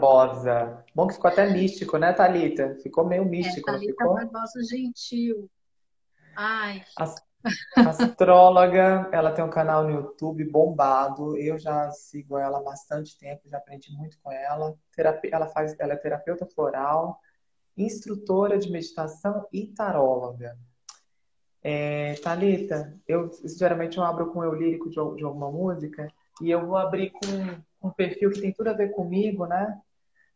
Barbosa. Bom que ficou até místico, né, Thalita? Ficou meio místico, é, não ficou? Barbosa Gentil. Ai. Astróloga, ela tem um canal no YouTube bombado. Eu já sigo ela há bastante tempo, já aprendi muito com ela. Ela faz, ela é terapeuta floral, instrutora de meditação e taróloga. É, Talita, eu geralmente eu abro com eu lírico de, de alguma música e eu vou abrir com um perfil que tem tudo a ver comigo, né?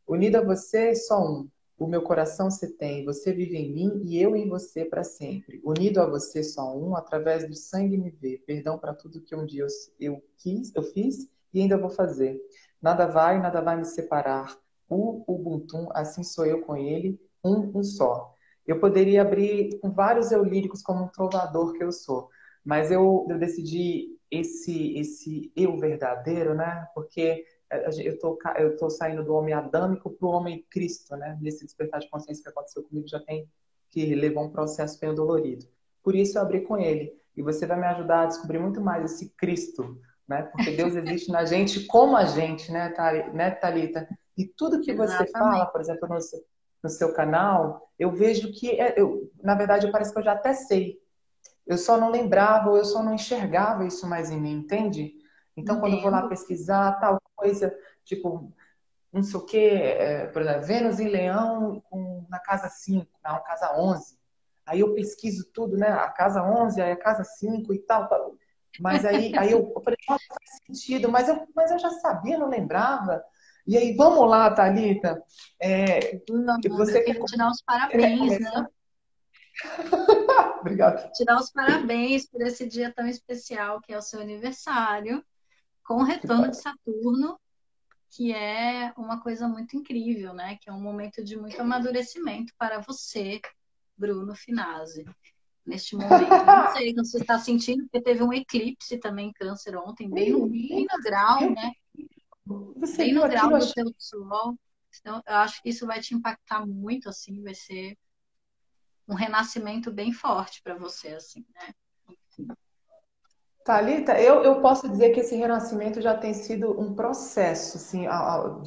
Unido a você, só um. O meu coração se tem, você vive em mim e eu em você para sempre. Unido a você, só um, através do sangue me vê. Perdão para tudo que um dia eu, eu quis, eu fiz e ainda vou fazer. Nada vai, nada vai me separar. O Ubuntu, assim sou eu com ele, um, um só. Eu poderia abrir com vários eu líricos como um trovador que eu sou, mas eu, eu decidi esse esse eu verdadeiro, né? Porque eu tô, eu tô saindo do homem adâmico para o homem Cristo, né? Nesse despertar de consciência que aconteceu comigo já tem que levou um processo bem dolorido. Por isso eu abri com ele. E você vai me ajudar a descobrir muito mais esse Cristo, né? Porque Deus existe na gente como a gente, né, né Thalita? E tudo que você Exatamente. fala, por exemplo, no seu, no seu canal, eu vejo que, é, eu, na verdade, parece que eu já até sei. Eu só não lembrava, ou eu só não enxergava isso mais em mim, entende? Então, quando eu vou lá pesquisar tal coisa, tipo, não sei o quê, é, por exemplo, Vênus em Leão na casa 5, na casa 11. Aí eu pesquiso tudo, né? A casa 11, aí a casa 5 e tal. tal. Mas aí, aí eu, eu falei, não faz sentido, mas eu, mas eu já sabia, não lembrava. E aí, vamos lá, Thalita. É, não, você quer te dar os parabéns, né? Obrigada. Te dar os parabéns por esse dia tão especial que é o seu aniversário com o retorno de Saturno, que é uma coisa muito incrível, né? Que é um momento de muito amadurecimento para você, Bruno Finazzi. Neste momento. Não sei se você está sentindo, porque teve um eclipse também em câncer ontem, bem no, bem no grau, né? Você bem no grau do seu sol. Então, eu acho que isso vai te impactar muito, assim, vai ser um renascimento bem forte para você, assim, né? Talita, eu, eu posso dizer que esse renascimento já tem sido um processo, assim,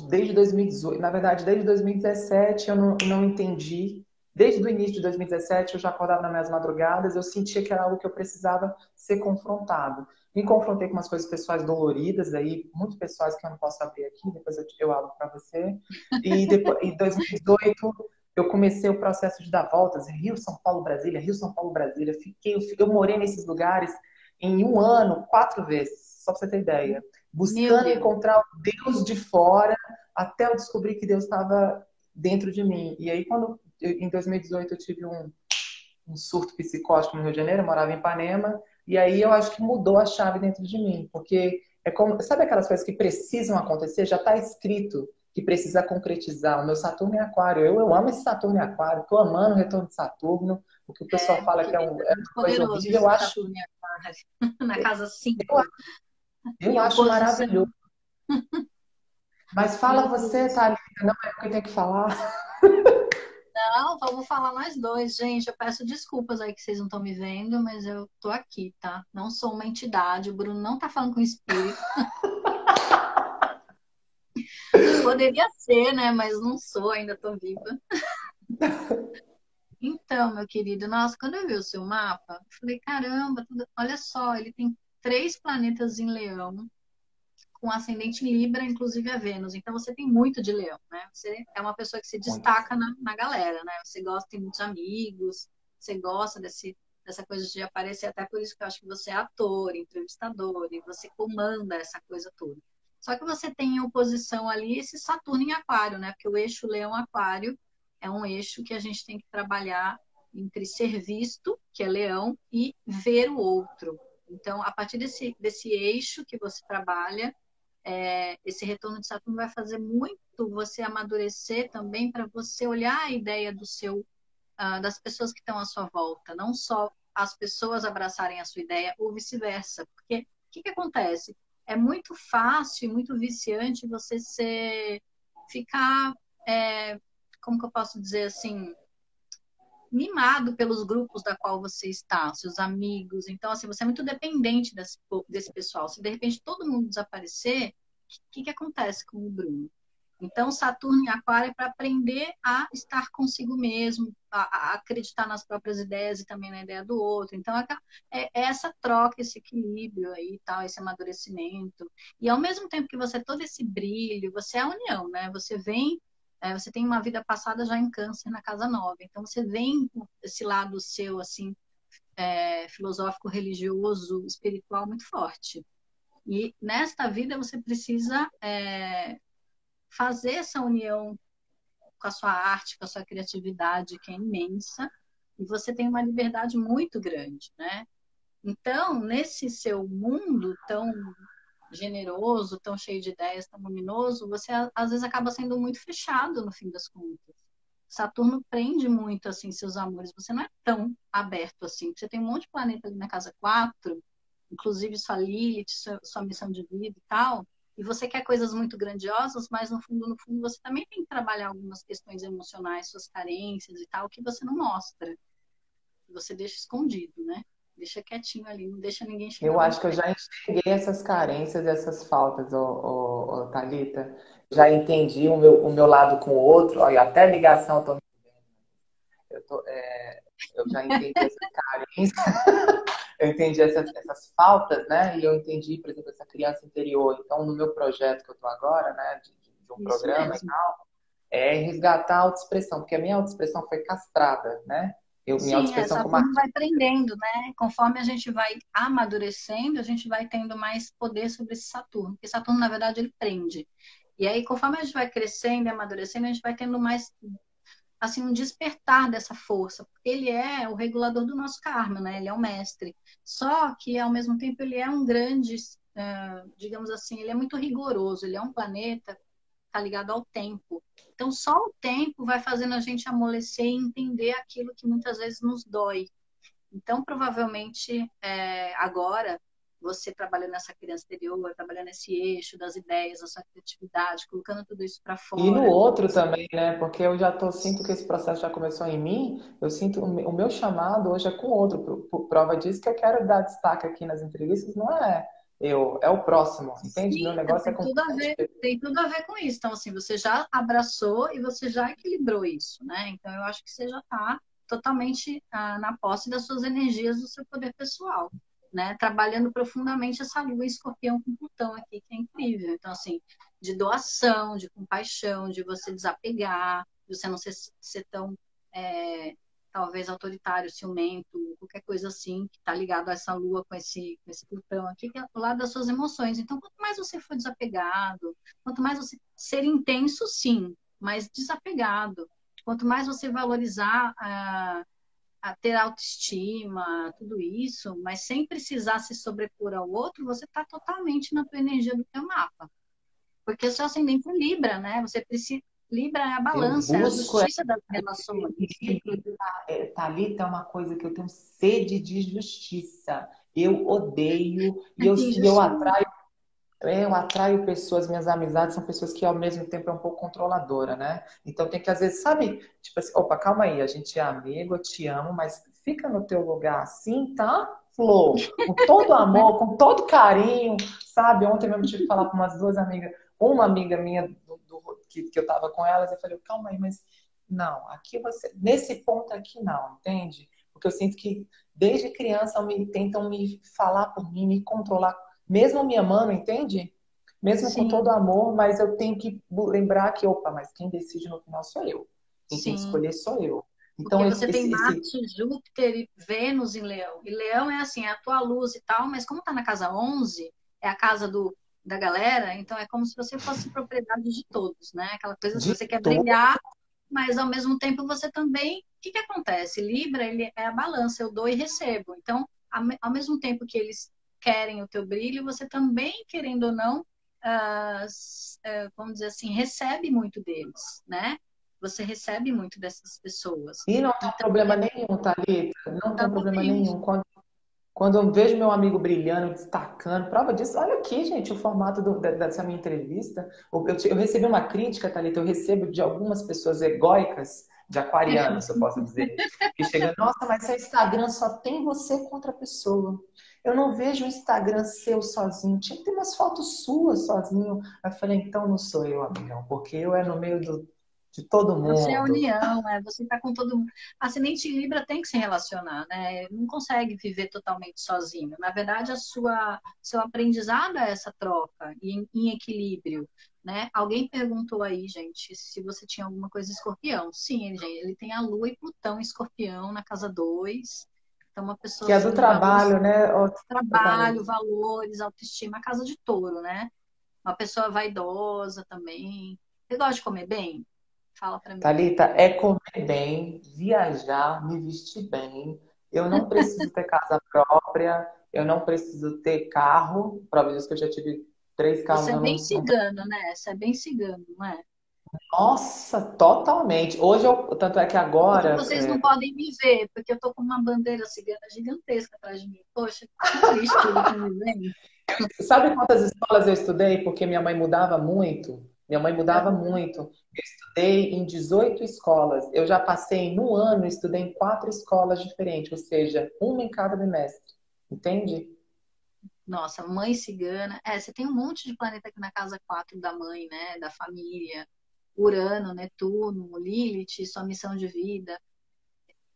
desde 2018. Na verdade, desde 2017 eu não, não entendi. Desde o início de 2017 eu já acordava nas minhas madrugadas, eu sentia que era algo que eu precisava ser confrontado. Me confrontei com umas coisas pessoais doloridas, aí, muito pessoais que eu não posso abrir aqui, depois eu, eu abro para você. E depois, em 2018 eu comecei o processo de dar voltas, Rio, São Paulo, Brasília, Rio, São Paulo, Brasília. Fiquei, eu, eu morei nesses lugares em um ano quatro vezes, só para você ter ideia. Buscando encontrar o Deus de fora até eu descobrir que Deus estava dentro de mim. E aí, quando em 2018 eu tive um, um surto psicótico no Rio de Janeiro, eu morava em Ipanema, e aí eu acho que mudou a chave dentro de mim, porque é como, sabe aquelas coisas que precisam acontecer? Já está escrito que precisa concretizar. O meu Saturno é Aquário. Eu, eu amo esse Saturno em Aquário. Estou amando o retorno de Saturno. O que o pessoal é, fala que é, um, é uma coisa horrível. Eu acho. Na casa 5. Eu, eu acho maravilhoso. Mas fala você, Thalita. Não é o que eu tenho que falar. Não, vamos falar nós dois, gente. Eu peço desculpas aí que vocês não estão me vendo, mas eu tô aqui, tá? Não sou uma entidade. O Bruno não tá falando com espírito. Poderia ser, né? Mas não sou, ainda tô viva. Então, meu querido, nossa, quando eu vi o seu mapa, eu falei, caramba, tudo... olha só, ele tem três planetas em leão, com ascendente em Libra, inclusive a Vênus. Então você tem muito de leão, né? Você é uma pessoa que se destaca na, na galera, né? Você gosta, tem muitos amigos, você gosta desse, dessa coisa de aparecer, até por isso que eu acho que você é ator, entrevistador, e você comanda essa coisa toda. Só que você tem em oposição ali esse Saturno em Aquário, né? Porque o eixo Leão-Aquário é um eixo que a gente tem que trabalhar entre ser visto, que é Leão, e ver o outro. Então, a partir desse, desse eixo que você trabalha, é, esse retorno de Saturno vai fazer muito você amadurecer também para você olhar a ideia do seu, uh, das pessoas que estão à sua volta, não só as pessoas abraçarem a sua ideia ou vice-versa. Porque o que, que acontece? É muito fácil, muito viciante você ser, ficar, é, como que eu posso dizer assim, mimado pelos grupos da qual você está, seus amigos. Então, assim, você é muito dependente desse, desse pessoal. Se de repente todo mundo desaparecer, o que, que acontece com o Bruno? Então, Saturno em Aquário é para aprender a estar consigo mesmo, a, a, acreditar nas próprias ideias e também na ideia do outro. Então, é, é, essa troca, esse equilíbrio aí, tal, esse amadurecimento. E ao mesmo tempo que você todo esse brilho, você é a união, né? Você vem, é, você tem uma vida passada já em câncer na casa nova. Então, você vem com esse lado seu, assim, é, filosófico, religioso, espiritual muito forte. E nesta vida você precisa é, fazer essa união com a sua arte, com a sua criatividade, que é imensa, e você tem uma liberdade muito grande, né? Então, nesse seu mundo tão generoso, tão cheio de ideias, tão luminoso, você às vezes acaba sendo muito fechado no fim das contas. Saturno prende muito assim seus amores, você não é tão aberto assim. Você tem um monte de planeta ali na casa 4, inclusive sua Lilith, sua, sua missão de vida e tal, e você quer coisas muito grandiosas, mas no fundo, no fundo, você também tem que trabalhar algumas questões emocionais, suas carências e tal, que você não mostra. Você deixa escondido, né? Deixa quietinho ali, não deixa ninguém chegar. Eu acho que eu já enxerguei essas carências, essas faltas, ô, ô, ô, Thalita. Já entendi o meu, o meu lado com o outro. Olha, até ligação eu tô eu, tô, é, eu já entendi essas carências. Eu entendi essas, essas, faltas, né? E eu entendi, por exemplo, essa criança interior. Então, no meu projeto que eu estou agora, né, de, de um Isso programa mesmo. e tal, é resgatar a autoexpressão, porque a minha autoexpressão foi castrada, né? Eu, Sim, autoexpressão essa como vai aprendendo, né? Conforme a gente vai amadurecendo, a gente vai tendo mais poder sobre esse Saturno. Porque Saturno, na verdade, ele prende. E aí, conforme a gente vai crescendo e amadurecendo, a gente vai tendo mais assim um despertar dessa força, porque ele é o regulador do nosso karma, né? Ele é o mestre. Só que ao mesmo tempo ele é um grande, uh, digamos assim, ele é muito rigoroso. Ele é um planeta tá ligado ao tempo. Então só o tempo vai fazendo a gente amolecer e entender aquilo que muitas vezes nos dói. Então provavelmente é, agora você trabalhando nessa criança interior, trabalhando nesse eixo das ideias, da sua criatividade, colocando tudo isso para fora. E no outro também, né? Porque eu já tô, sinto que esse processo já começou em mim, eu sinto o meu chamado hoje é com outro. Prova disso que eu quero dar destaque aqui nas entrevistas, não é eu, é o próximo, entende? Sim, meu negócio tem é com tudo a ver, Tem tudo a ver com isso. Então, assim, você já abraçou e você já equilibrou isso, né? Então, eu acho que você já está totalmente ah, na posse das suas energias, do seu poder pessoal né? Trabalhando profundamente essa lua escorpião com Plutão aqui, que é incrível. Então, assim, de doação, de compaixão, de você desapegar, de você não ser, ser tão, é, talvez, autoritário, ciumento, qualquer coisa assim, que está ligado a essa lua com esse, com esse Plutão aqui, que é o lado das suas emoções. Então, quanto mais você for desapegado, quanto mais você ser intenso, sim, mas desapegado. Quanto mais você valorizar a ter autoestima, tudo isso, mas sem precisar se sobrepor ao outro, você está totalmente na tua energia do teu mapa. Porque o seu ascendente é Libra, né? Você precisa. Libra é a balança, é a justiça das relações. Thalita é uma coisa que eu tenho sede de justiça. Eu odeio e eu, eu atraio eu atraio pessoas, minhas amizades são pessoas que ao mesmo tempo é um pouco controladora, né? Então tem que às vezes, sabe, tipo assim, opa, calma aí, a gente é amigo, eu te amo, mas fica no teu lugar assim, tá? Flor, com todo amor, com todo carinho, sabe? Ontem mesmo tive que falar com umas duas amigas, uma amiga minha do, do, que, que eu tava com elas, eu falei, calma aí, mas não, aqui você, nesse ponto aqui não, entende? Porque eu sinto que desde criança me, tentam me falar por mim, me controlar mesmo me amando, entende? Mesmo Sim. com todo amor, mas eu tenho que lembrar que, opa, mas quem decide no final sou eu. Quem tem que escolher sou eu. Então, Porque você esse, tem Marte, esse... Júpiter e Vênus em Leão. E Leão é assim, é a tua luz e tal, mas como tá na casa 11, é a casa do, da galera, então é como se você fosse propriedade de todos, né? Aquela coisa que você quer brilhar, mas ao mesmo tempo você também. O que, que acontece? Libra, ele é a balança, eu dou e recebo. Então, ao mesmo tempo que eles querem o teu brilho, você também, querendo ou não, uh, uh, vamos dizer assim, recebe muito deles, né? Você recebe muito dessas pessoas. E não tem então, problema é... nenhum, Thalita. Não tem problema nenhum. Quando, quando eu vejo meu amigo brilhando, destacando, prova disso, olha aqui, gente, o formato do, dessa minha entrevista. Eu, eu, recebi uma crítica, Thalita, eu recebo de algumas pessoas egóicas, de aquarianos, eu posso dizer, que chegam, nossa, mas seu Instagram só tem você contra a pessoa. Eu não vejo o Instagram seu sozinho. Tinha que ter umas fotos suas sozinho. Aí eu falei, então não sou eu, amigão, porque eu é no meio do, de todo mundo. Você é união, é, você está com todo mundo. Ascendente Libra tem que se relacionar, né? Não consegue viver totalmente sozinho. Na verdade, a sua seu aprendizado é essa troca em, em equilíbrio, né? Alguém perguntou aí, gente, se você tinha alguma coisa escorpião. Sim, ele, ele tem a Lua e Plutão escorpião na casa 2. Então, uma pessoa. Que é do trabalho, né? Trabalho, valores, autoestima, a casa de touro, né? Uma pessoa vaidosa também. Você gosta de comer bem? Fala pra mim. Thalita, é comer bem, viajar, me vestir bem. Eu não preciso ter casa própria, eu não preciso ter carro. Prova disso que eu já tive três carros. Você é bem cigano, né? Você é bem cigano, não é? Nossa, totalmente. Hoje, eu, tanto é que agora. Porque vocês é... não podem me ver, porque eu tô com uma bandeira cigana gigantesca atrás de mim. Poxa, que triste que. Sabe quantas escolas eu estudei? Porque minha mãe mudava muito. Minha mãe mudava muito. Eu estudei em 18 escolas. Eu já passei no ano, estudei em quatro escolas diferentes, ou seja, uma em cada bimestre. Entende? Nossa, mãe cigana. É, você tem um monte de planeta aqui na casa 4 da mãe, né? Da família. Urano, Netuno, Lilith, sua missão de vida.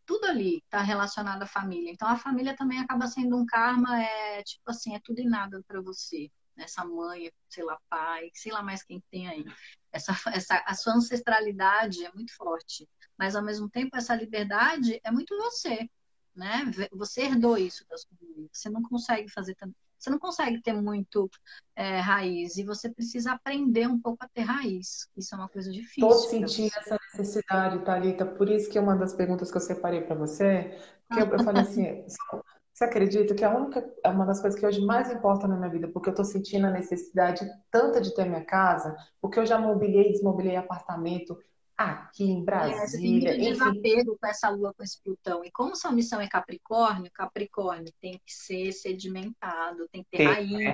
Tudo ali está relacionado à família. Então a família também acaba sendo um karma, é tipo assim, é tudo e nada para você essa mãe, sei lá, pai, sei lá mais quem tem aí. Essa, essa, a sua ancestralidade é muito forte, mas ao mesmo tempo essa liberdade é muito você, né? Você herdou isso da sua família. Você não consegue fazer. Você não consegue ter muito é, raiz e você precisa aprender um pouco a ter raiz. Isso é uma coisa difícil. Estou sentindo essa necessidade, Thalita. Por isso que é uma das perguntas que eu separei para você, porque eu, eu falei assim, você acredita que a única, é uma das coisas que hoje mais importa na minha vida, porque eu estou sentindo a necessidade tanta de ter minha casa, porque eu já mobilei e desmobilei apartamento aqui em Brasília. É, você tem muito desapego com essa lua, com esse Plutão. E como sua missão é Capricórnio, Capricórnio tem que ser sedimentado, tem que ter raiz. É.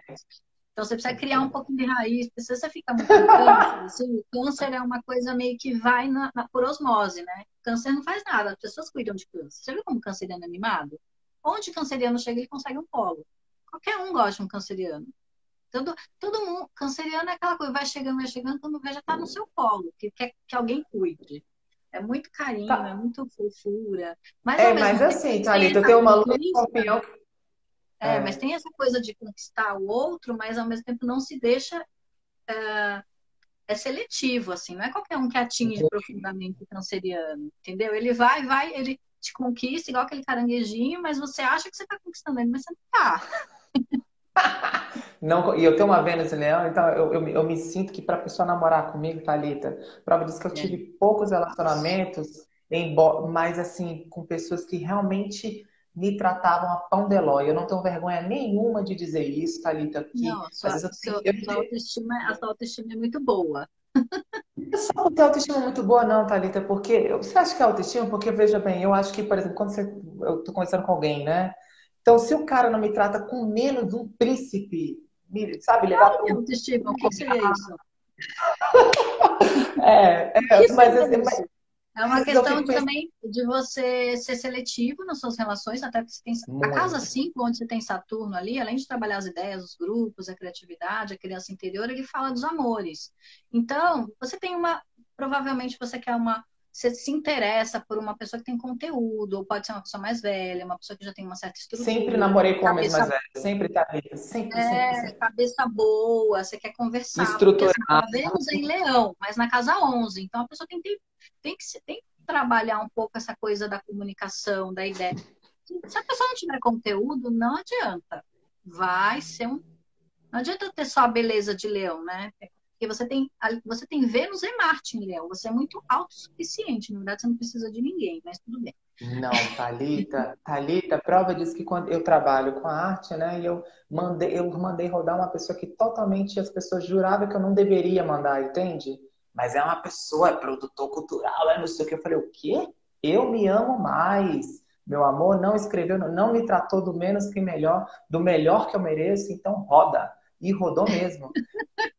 Então você precisa criar um pouquinho de raiz, porque se você fica muito câncer, assim, o câncer é uma coisa meio que vai na, na, por osmose, né? O câncer não faz nada, as pessoas cuidam de câncer. Você viu como o câncer é animado? Onde canceriano chega, ele consegue um polo. Qualquer um gosta de um canceriano. Todo, todo mundo, canceriano é aquela coisa, vai chegando, vai chegando, quando vê já tá no seu polo, que quer que alguém cuide. É muito carinho, tá. é muito fofura. Mas, é, mas assim, Thalita, eu tenho uma lua escorpião. É, é, mas tem essa coisa de conquistar o outro, mas ao mesmo tempo não se deixa. É, é seletivo, assim, não é qualquer um que atinge profundamente o canceriano, entendeu? Ele vai, vai, ele te conquista, igual aquele caranguejinho, mas você acha que você está conquistando ele, mas você não está. Não, e eu tenho uma Vênus em Leão, então eu, eu, eu me sinto que para a pessoa namorar comigo, Thalita, prova disso que eu é. tive é. poucos relacionamentos, mas assim, com pessoas que realmente me tratavam a pão de ló. Eu não tenho vergonha nenhuma de dizer isso, Thalita. Que, não, sua, eu, sua, eu, sua autoestima, a sua autoestima é muito boa. É só não ter autoestima muito boa, não, Thalita, porque você acha que é autoestima? Porque veja bem, eu acho que, por exemplo, quando você, eu tô conversando com alguém, né? Então, se o cara não me trata com menos um príncipe, sabe, levar para autoestima, o que seria isso? é, é mas, é, mas, é uma questão de, também de você ser seletivo nas suas relações, até porque você tem Muito. a casa 5, onde você tem Saturno ali, além de trabalhar as ideias, os grupos, a criatividade, a criança interior, ele fala dos amores. Então, você tem uma. Provavelmente você quer uma. Você se interessa por uma pessoa que tem conteúdo, ou pode ser uma pessoa mais velha, uma pessoa que já tem uma certa estrutura. Sempre namorei com homens mais velhos, sempre tá sempre, é, sempre, sempre. cabeça boa, você quer conversar. Estruturado. Vemos em leão, mas na casa 11. Então a pessoa tem que tem que, tem que trabalhar um pouco essa coisa da comunicação, da ideia. Se a pessoa não tiver conteúdo, não adianta. Vai ser um. Não adianta ter só a beleza de leão, né? Porque você tem, você tem Vênus e Marte leão. Você é muito autossuficiente. Na verdade, você não precisa de ninguém, mas tudo bem. Não, Thalita, Thalita, prova disso que quando eu trabalho com a arte, né? E eu mandei, eu mandei rodar uma pessoa que totalmente as pessoas juravam que eu não deveria mandar, entende? mas é uma pessoa, é produtor cultural, é não sei o que. Eu falei, o quê? Eu me amo mais. Meu amor não escreveu, não me tratou do menos que melhor, do melhor que eu mereço, então roda. E rodou mesmo.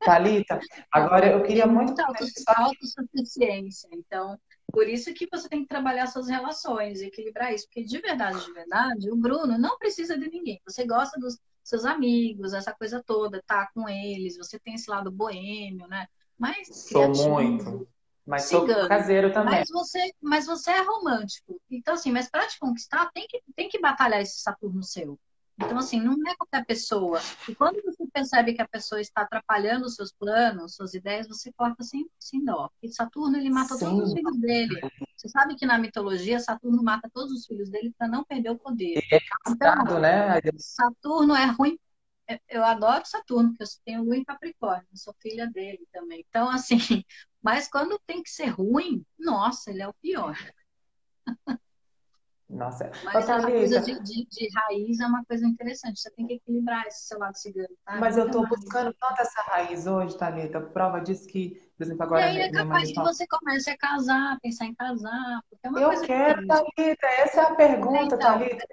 Thalita, agora eu queria muito. Autossuficiência. Então, Por isso que você tem que trabalhar suas relações, equilibrar isso. Porque de verdade, de verdade, o Bruno não precisa de ninguém. Você gosta dos seus amigos, essa coisa toda, tá com eles, você tem esse lado boêmio, né? Mas Sou criativo, muito. Mas cigano. sou caseiro também. Mas você, mas você é romântico. Então, assim, mas para te conquistar, tem que, tem que batalhar esse Saturno seu. Então, assim, não é qualquer pessoa. E quando você percebe que a pessoa está atrapalhando os seus planos, suas ideias, você corta sem, sem dó. Porque Saturno, ele mata Sim. todos os filhos dele. Você sabe que na mitologia, Saturno mata todos os filhos dele para não perder o poder. Ele é então, né? Saturno é ruim. Eu adoro Saturno, porque eu tenho lua em Capricórnio, sou filha dele também. Então, assim, mas quando tem que ser ruim, nossa, ele é o pior. Nossa, mas essa coisa de, de, de, raiz é uma coisa interessante. Você tem que equilibrar esse seu lado cigano, tá? Mas eu estou buscando tanto essa raiz hoje, Thalita. Prova disso que, por exemplo, agora. E aí é capaz que você comece a casar, pensar em casar. É eu quero, Thalita. Essa é a pergunta, então... Thalita.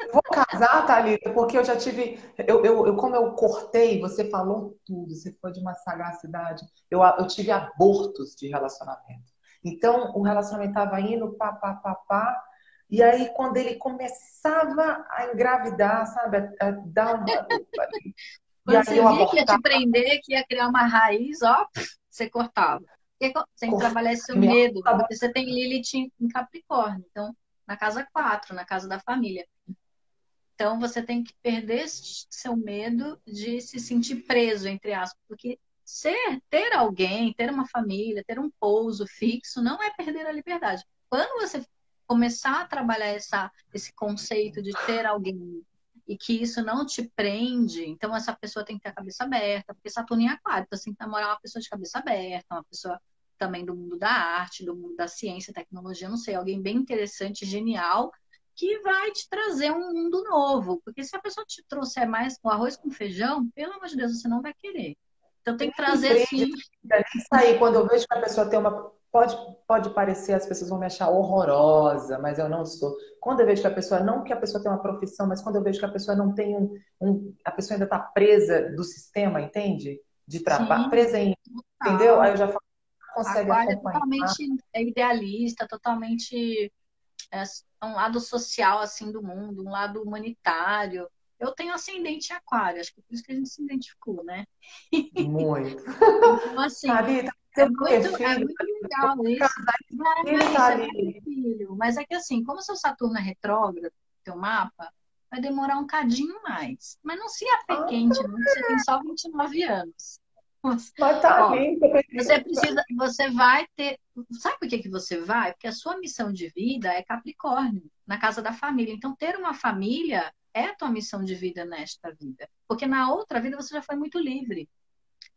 Eu vou casar, Thalita, porque eu já tive. Eu, eu, eu, como eu cortei, você falou tudo, você foi de uma sagacidade. Eu, eu tive abortos de relacionamento. Então, o relacionamento estava indo, pá, pá, pá, pá. E aí, quando ele começava a engravidar, sabe, a, a dar uma. Você via que ia te prender, que ia criar uma raiz, ó, você cortava. Você tem que trabalhar esse seu medo, porque você tem Lilith em Capricórnio, então, na casa 4, na casa da família. Então, você tem que perder seu medo de se sentir preso, entre aspas, porque ser, ter alguém, ter uma família, ter um pouso fixo, não é perder a liberdade. Quando você começar a trabalhar essa, esse conceito de ter alguém e que isso não te prende, então essa pessoa tem que ter a cabeça aberta, porque Saturno em Aquário, então você tem que namorar uma pessoa de cabeça aberta, uma pessoa também do mundo da arte, do mundo da ciência, tecnologia, não sei, alguém bem interessante, genial, que vai te trazer um mundo novo. Porque se a pessoa te trouxer mais com arroz com feijão, pelo amor de Deus, você não vai querer. Então tem que trazer assim. Isso aí, quando eu vejo que a pessoa tem uma. Pode, pode parecer, as pessoas vão me achar horrorosa, mas eu não sou. Quando eu vejo que a pessoa, não que a pessoa tem uma profissão, mas quando eu vejo que a pessoa não tem um. um a pessoa ainda está presa do sistema, entende? De trabalho, presa em. Entendeu? Aí eu já falo, consegue Aquário acompanhar. é totalmente idealista, totalmente. É, um lado social, assim, do mundo, um lado humanitário. Eu tenho ascendente aquário, acho que é por isso que a gente se identificou, né? Muito. então, assim, Thalita, é, muito, é muito legal isso. Mas, é filho. Mas é que assim, como seu Saturno é retrógrado, teu mapa, vai demorar um cadinho mais. Mas não se apequente, ah, não, você tem só 29 anos. Tá Ó, você precisa, você vai ter. Sabe por que, que você vai? Porque a sua missão de vida é Capricórnio, na casa da família. Então, ter uma família é a tua missão de vida nesta vida. Porque na outra vida você já foi muito livre.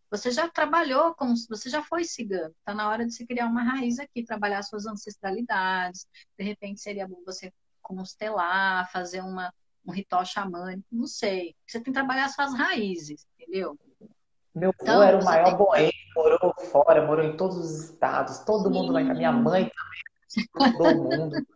Você já trabalhou com, você já foi cigano. Está na hora de se criar uma raiz aqui, trabalhar suas ancestralidades. De repente seria bom você constelar, fazer uma, um ritual xamânico, não sei. Você tem que trabalhar suas raízes, entendeu? Meu avô então, era o maior tem... boêmio, morou fora, morou em todos os estados, todo Sim. mundo lá, minha mãe também, todo mundo.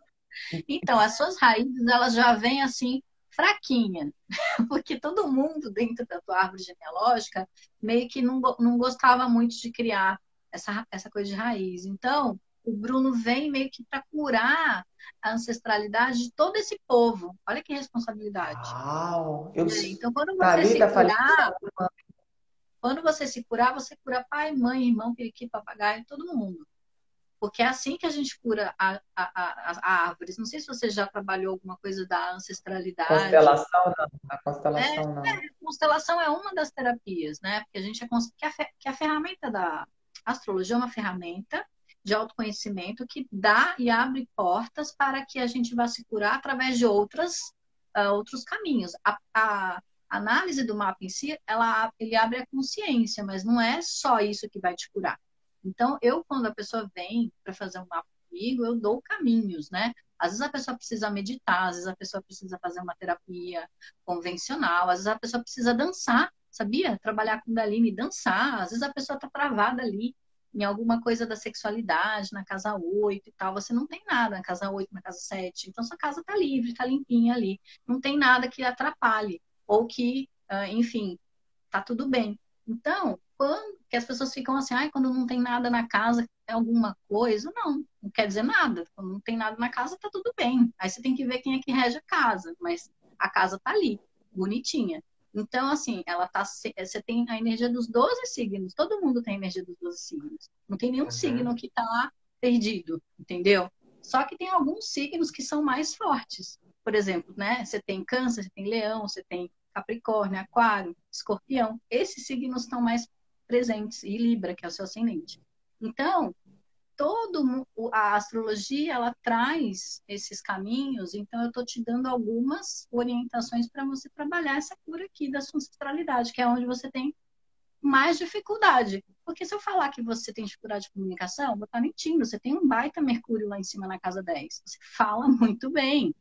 Então, as suas raízes, elas já vêm assim, fraquinha, porque todo mundo dentro da tua árvore genealógica meio que não, não gostava muito de criar essa, essa coisa de raiz. Então, o Bruno vem meio que para curar a ancestralidade de todo esse povo. Olha que responsabilidade. Uau! Eu... É, então, quando você se curar, quando você se curar, você cura pai, mãe, irmão, periquito, papagaio, todo mundo. Porque é assim que a gente cura a, a, a, a árvores. Não sei se você já trabalhou alguma coisa da ancestralidade. Constelação não. A constelação é, não. É, constelação é uma das terapias, né? Porque a gente é que a, que a ferramenta da astrologia é uma ferramenta de autoconhecimento que dá e abre portas para que a gente vá se curar através de outras, uh, outros caminhos. A, a, análise do mapa em si, ela, ele abre a consciência, mas não é só isso que vai te curar. Então, eu, quando a pessoa vem para fazer um mapa comigo, eu dou caminhos, né? Às vezes a pessoa precisa meditar, às vezes a pessoa precisa fazer uma terapia convencional, às vezes a pessoa precisa dançar, sabia? Trabalhar com Daline e dançar, às vezes a pessoa está travada ali em alguma coisa da sexualidade, na casa 8 e tal, você não tem nada na casa 8, na casa 7, então sua casa está livre, está limpinha ali, não tem nada que atrapalhe, ou que, ah, enfim, tá tudo bem. Então, quando que as pessoas ficam assim, ai, quando não tem nada na casa, é alguma coisa. Não, não quer dizer nada. Quando não tem nada na casa, tá tudo bem. Aí você tem que ver quem é que rege a casa, mas a casa tá ali, bonitinha. Então, assim, ela tá. Você tem a energia dos 12 signos. Todo mundo tem a energia dos 12 signos. Não tem nenhum uhum. signo que tá perdido, entendeu? Só que tem alguns signos que são mais fortes. Por exemplo, né? Você tem câncer, você tem leão, você tem Capricórnio, Aquário, Escorpião. Esses signos estão mais presentes. E Libra, que é o seu ascendente. Então, todo a astrologia ela traz esses caminhos, então eu estou te dando algumas orientações para você trabalhar essa cura aqui da sua ancestralidade, que é onde você tem mais dificuldade. Porque se eu falar que você tem dificuldade de comunicação, vou estar mentindo. Você tem um baita Mercúrio lá em cima na casa 10. Você fala muito bem.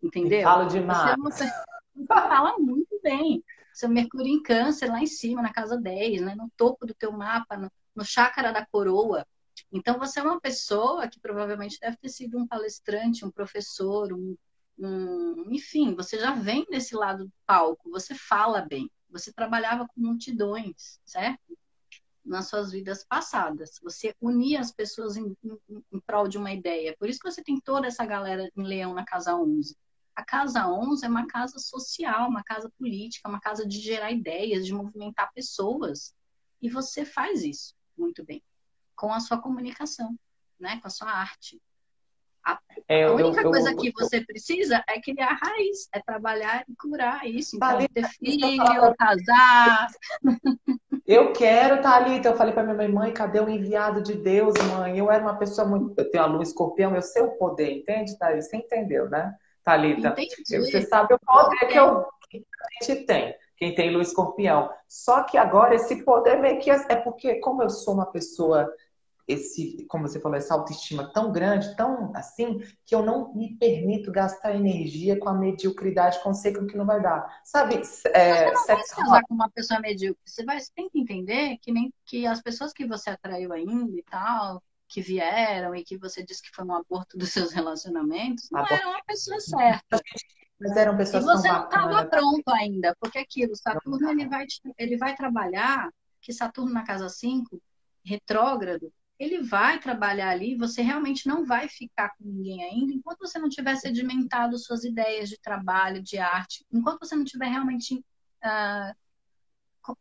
Entendeu? Fala demais. Você, você fala muito bem. Seu Mercúrio em câncer lá em cima, na casa 10, né? no topo do teu mapa, no, no chácara da coroa. Então, você é uma pessoa que provavelmente deve ter sido um palestrante, um professor, um, um, enfim, você já vem desse lado do palco, você fala bem, você trabalhava com multidões, certo? Nas suas vidas passadas. Você unia as pessoas em, em, em prol de uma ideia. Por isso que você tem toda essa galera em Leão na Casa 11. A Casa 11 é uma casa social, uma casa política, uma casa de gerar ideias, de movimentar pessoas. E você faz isso muito bem com a sua comunicação, né? Com a sua arte. A, é, a única eu, coisa eu, que eu, você precisa é criar a raiz, é trabalhar e curar isso. Então, Thalita, ter filho, casar. Eu quero, Thalita. Eu falei para minha mãe, mãe, cadê o enviado de Deus, mãe? Eu era uma pessoa muito. Eu tenho a lua escorpião, eu sei o poder, entende, Thalita? Você entendeu, né, Thalita? Entendi. Você sabe o poder que, eu, que a gente tem quem tem lua escorpião. Só que agora esse poder meio que é, porque, como eu sou uma pessoa esse, como você falou, essa autoestima tão grande, tão assim, que eu não me permito gastar energia com a mediocridade, com o que não vai dar. Sabe, é, você não vai se casar com uma pessoa medíocre. Você, vai, tem que entender que, nem, que as pessoas que você atraiu ainda e tal, que vieram e que você disse que foi um aborto dos seus relacionamentos, não aborto. eram uma pessoa certa. Mas eram pessoas e você não estava pronto ainda, porque aquilo, Saturno ele vai, ele vai trabalhar, que Saturno na casa 5, retrógrado, ele vai trabalhar ali, você realmente não vai ficar com ninguém ainda, enquanto você não tiver sedimentado suas ideias de trabalho, de arte, enquanto você não tiver realmente, uh,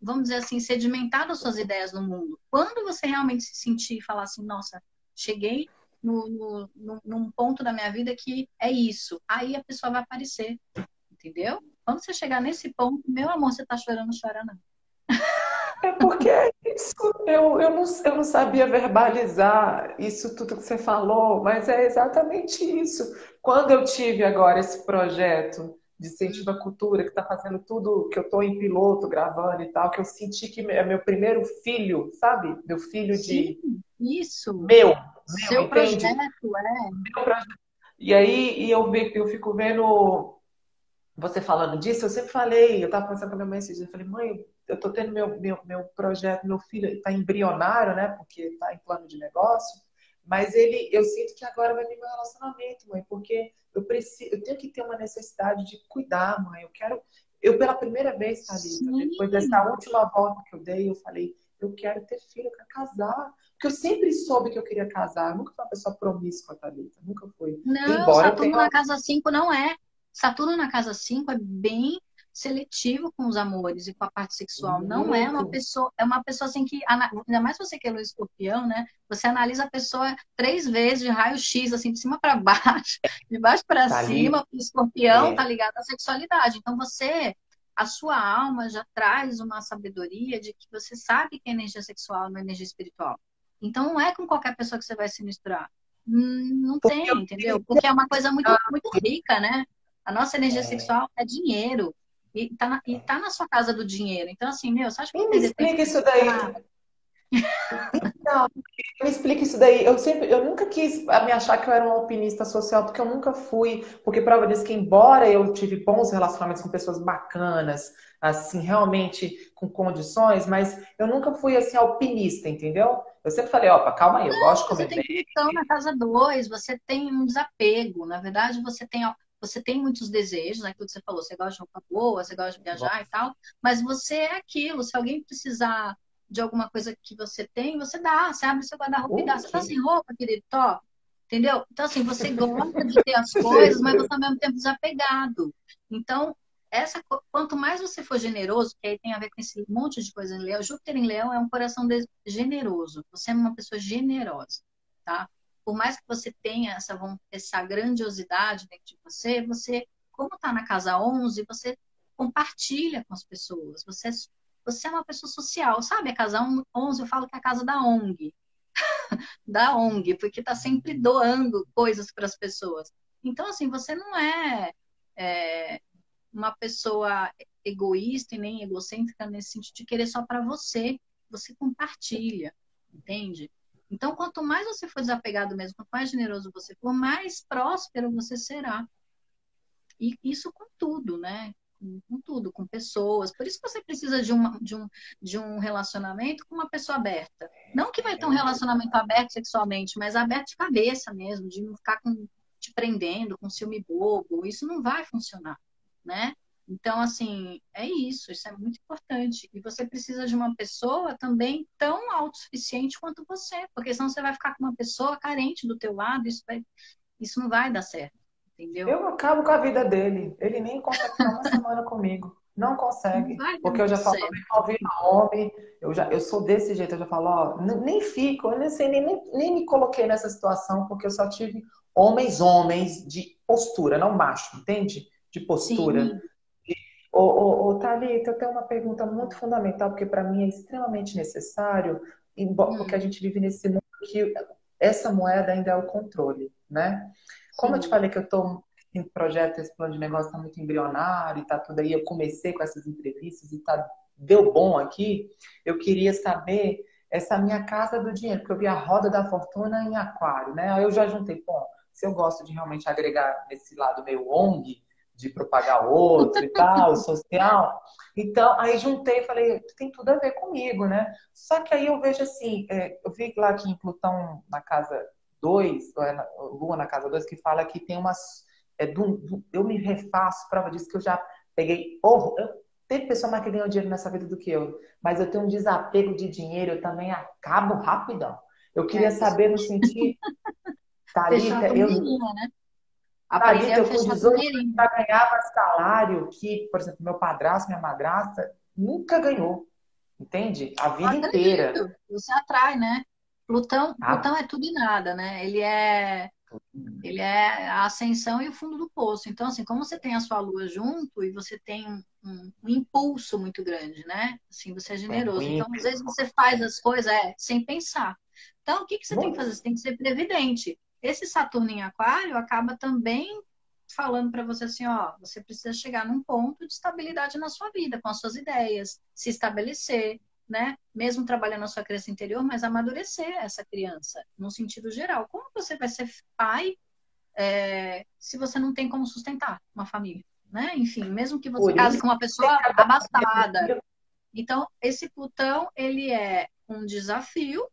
vamos dizer assim, sedimentado suas ideias no mundo. Quando você realmente se sentir e falar assim, nossa, cheguei no, no, no, num ponto da minha vida que é isso, aí a pessoa vai aparecer, entendeu? Quando você chegar nesse ponto, meu amor, você tá chorando, chora não. É porque é isso, eu, eu, não, eu não sabia verbalizar isso tudo que você falou, mas é exatamente isso. Quando eu tive agora esse projeto de incentivo à cultura, que está fazendo tudo, que eu estou em piloto gravando e tal, que eu senti que é meu primeiro filho, sabe? Meu filho de. Sim, isso. Meu. meu Seu entende? projeto, é. Meu projeto. E aí e eu, eu fico vendo você falando disso, eu sempre falei, eu estava conversando com a minha mãe esses dias, eu falei, mãe, eu estou tendo meu, meu, meu projeto, meu filho está embrionário, né? Porque está em plano de negócio. Mas ele, eu sinto que agora vai vir meu relacionamento, mãe, porque eu preciso, eu tenho que ter uma necessidade de cuidar, mãe. Eu quero, eu pela primeira vez, Thalita, depois dessa última volta que eu dei, eu falei, eu quero ter filho, eu quero casar. Porque eu sempre soube que eu queria casar. Eu nunca fui uma pessoa promíscua, Thalita. Nunca fui. Não, Embora Saturno tenha... na casa 5 não é. Saturno na casa 5 é bem seletivo com os amores e com a parte sexual. Muito. Não é uma pessoa, é uma pessoa assim que, ainda mais você que é o escorpião, né? Você analisa a pessoa três vezes de raio-x, assim, de cima para baixo, de baixo para tá cima. O escorpião é. tá ligado à sexualidade. Então você, a sua alma já traz uma sabedoria de que você sabe que é energia sexual não é energia espiritual. Então não é com qualquer pessoa que você vai se misturar. Hum, não tem, entendeu? Porque é uma coisa muito, muito rica, né? A nossa energia é. sexual é dinheiro. E tá, na, e tá na sua casa do dinheiro. Então, assim, meu, você acha que... Me explica isso daí. Não, me explica isso daí. Eu sempre, eu nunca quis me achar que eu era uma alpinista social, porque eu nunca fui. Porque prova disso que, embora eu tive bons relacionamentos com pessoas bacanas, assim, realmente com condições, mas eu nunca fui assim alpinista, entendeu? Eu sempre falei, opa, calma aí, eu Não, gosto de comer Você tem na casa dois, você tem um desapego. Na verdade, você tem você tem muitos desejos, aquilo que você falou, você gosta de roupa boa, você gosta de viajar Bom. e tal, mas você é aquilo. Se alguém precisar de alguma coisa que você tem, você dá, você abre seu guarda-roupa e dá. Você tá sem roupa, querido? Top. Entendeu? Então, assim, você gosta de ter as coisas, mas você ao mesmo tempo desapegado. Então, essa, quanto mais você for generoso, que aí tem a ver com esse monte de coisa em leão, Júpiter em leão é um coração generoso. Você é uma pessoa generosa, tá? Por mais que você tenha essa, essa grandiosidade dentro de você, você, como tá na casa 11, você compartilha com as pessoas. Você, é, você é uma pessoa social, sabe? A casa 11, eu falo que é a casa da ONG. da ONG, porque está sempre doando coisas para as pessoas. Então, assim, você não é, é, uma pessoa egoísta e nem egocêntrica nesse sentido de querer só para você. Você compartilha, entende? Então, quanto mais você for desapegado mesmo, quanto mais generoso você for, mais próspero você será. E isso com tudo, né? com tudo, com pessoas. Por isso que você precisa de, uma, de, um, de um relacionamento com uma pessoa aberta. Não que vai ter um relacionamento aberto sexualmente, mas aberto de cabeça mesmo, de não ficar com, te prendendo com ciúme bobo. Isso não vai funcionar, né? Então, assim, é isso, isso é muito importante. E você precisa de uma pessoa também tão autossuficiente quanto você, porque senão você vai ficar com uma pessoa carente do teu lado, isso, vai, isso não vai dar certo entendeu? Eu acabo com a vida dele. Ele nem consegue ficar uma semana comigo. Não consegue. Não porque eu já falo, eu homem, eu, já, eu sou desse jeito, eu já falo, ó, nem fico, eu nem sei, nem, nem, nem me coloquei nessa situação, porque eu só tive homens, homens de postura, não macho, entende? De postura. Sim. Ô, ô, ô, Thalita, eu tenho uma pergunta muito fundamental, porque para mim é extremamente necessário, embora, hum. porque a gente vive nesse mundo que essa moeda ainda é o controle, né? Como eu te falei que eu estou em projeto, esse plano de negócio está muito embrionário e está tudo aí, eu comecei com essas entrevistas e tá, deu bom aqui, eu queria saber essa minha casa do dinheiro, porque eu vi a roda da fortuna em aquário, né? Aí eu já juntei, bom, se eu gosto de realmente agregar nesse lado meio ONG, de propagar outro e tal, social. Então, aí juntei e falei, tem tudo a ver comigo, né? Só que aí eu vejo assim, é, eu vi lá que em Plutão, na casa 2, é Lua na casa 2, que fala que tem umas. É, do, do, eu me refaço, prova disso que eu já peguei. Oh, eu, teve pessoa mais que ganhou dinheiro nessa vida do que eu, mas eu tenho um desapego de dinheiro, eu também acabo rapidão. Eu queria é, saber no sentido. Thalita, eu. Né? Thalita, eu com 18 já ganhava salário que, por exemplo, meu padrasto, minha madrasta, nunca ganhou. Entende? A vida inteira. Você atrai, né? Plutão, ah. Plutão é tudo e nada, né? Ele é ele é a ascensão e o fundo do poço. Então, assim, como você tem a sua lua junto e você tem um, um, um impulso muito grande, né? Assim, você é generoso. Então, às vezes você faz as coisas é, sem pensar. Então, o que, que você Bom. tem que fazer? Você tem que ser previdente. Esse Saturno em Aquário acaba também falando para você assim, ó, você precisa chegar num ponto de estabilidade na sua vida, com as suas ideias, se estabelecer, né? Mesmo trabalhando a sua criança interior, mas amadurecer essa criança, no sentido geral. Como você vai ser pai é, se você não tem como sustentar uma família, né? Enfim, mesmo que você case com uma pessoa abastada. Então, esse Plutão, ele é um desafio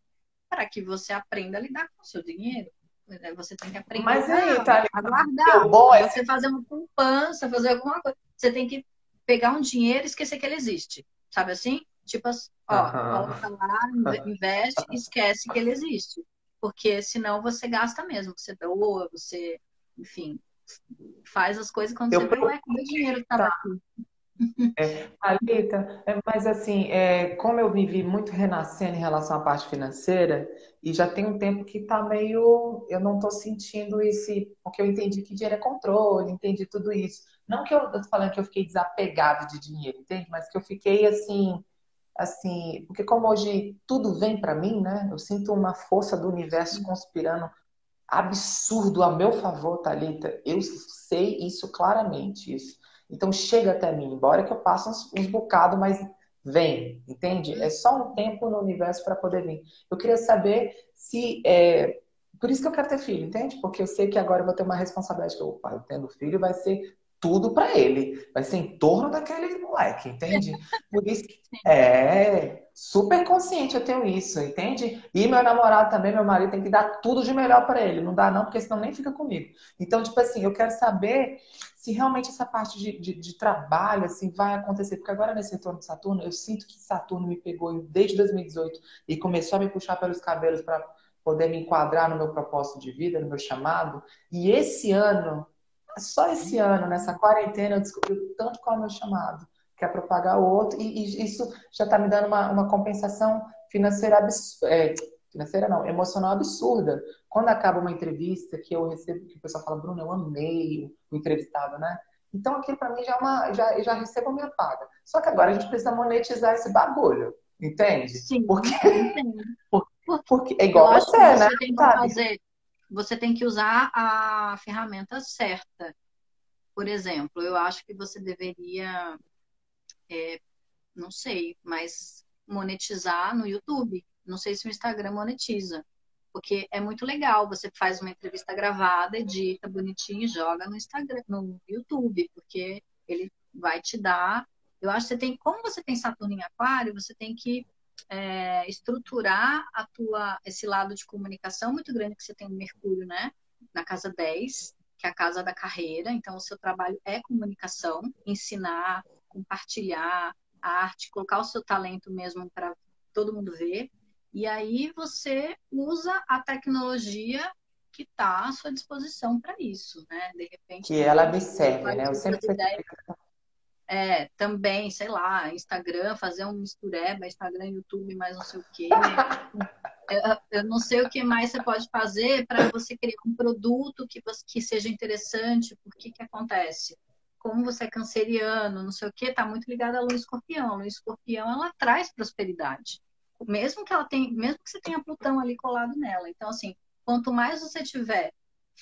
para que você aprenda a lidar com o seu dinheiro. Né? Você tem que aprender Mas aí, tá, a guardar. Bom é... Você fazer uma poupança, fazer alguma coisa. Você tem que pegar um dinheiro e esquecer que ele existe. Sabe assim? Tipo, ó, coloca lá, investe e esquece que ele existe. Porque senão você gasta mesmo, você doa, você, enfim, faz as coisas quando eu você vê, ué, cadê o dinheiro que tava tá. É, Alita, é, mas assim, é, como eu vivi muito renascendo em relação à parte financeira, e já tem um tempo que tá meio. Eu não tô sentindo esse. Porque eu entendi que dinheiro é controle, entendi tudo isso. Não que eu, eu tô falando que eu fiquei desapegado de dinheiro, entende? Mas que eu fiquei assim assim, porque como hoje tudo vem para mim, né? Eu sinto uma força do universo conspirando absurdo a meu favor, Talita. Eu sei isso claramente, isso. Então chega até mim, embora que eu passe uns, uns bocados, mas vem, entende? É só um tempo no universo para poder vir. Eu queria saber se é, por isso que eu quero ter filho, entende? Porque eu sei que agora eu vou ter uma responsabilidade que eu, eu tendo filho vai ser tudo para ele. Vai ser em torno daquele moleque, entende? Por isso que é super consciente eu tenho isso, entende? E meu namorado também, meu marido, tem que dar tudo de melhor para ele. Não dá não, porque senão nem fica comigo. Então, tipo assim, eu quero saber se realmente essa parte de, de, de trabalho assim vai acontecer. Porque agora nesse retorno de Saturno, eu sinto que Saturno me pegou desde 2018 e começou a me puxar pelos cabelos para poder me enquadrar no meu propósito de vida, no meu chamado. E esse ano só esse ano, nessa quarentena, eu descobri o tanto qual é o meu chamado, que é propagar o outro, e, e isso já está me dando uma, uma compensação financeira absurda. É, financeira não, emocional absurda. Quando acaba uma entrevista que eu recebo, que o pessoal fala, Bruno, eu amei o entrevistado, né? Então aquilo para mim já, é uma, já, já recebo a minha paga. Só que agora a gente precisa monetizar esse bagulho, entende? Sim, porque, porque, porque é igual você, você né? Tem que fazer você tem que usar a ferramenta certa. Por exemplo, eu acho que você deveria, é, não sei, mas monetizar no YouTube. Não sei se o Instagram monetiza. Porque é muito legal, você faz uma entrevista gravada, edita bonitinho e joga no Instagram, no YouTube, porque ele vai te dar. Eu acho que você tem, como você tem Saturno em Aquário, você tem que é, estruturar a tua, esse lado de comunicação muito grande que você tem no Mercúrio, né? Na casa 10, que é a casa da carreira. Então, o seu trabalho é comunicação, ensinar, compartilhar a arte, colocar o seu talento mesmo para todo mundo ver. E aí você usa a tecnologia que está à sua disposição para isso, né? De repente. Que ela me serve, né? Eu sempre é, também, sei lá, Instagram, fazer um mistureba, Instagram, YouTube, mais não sei o quê. Eu, eu, não sei o que mais você pode fazer para você criar um produto que, que seja interessante, por que acontece? Como você é canceriano, não sei o que, tá muito ligado à lua escorpião. A lua escorpião, ela traz prosperidade. Mesmo que ela tenha, mesmo que você tenha Plutão ali colado nela. Então, assim, quanto mais você tiver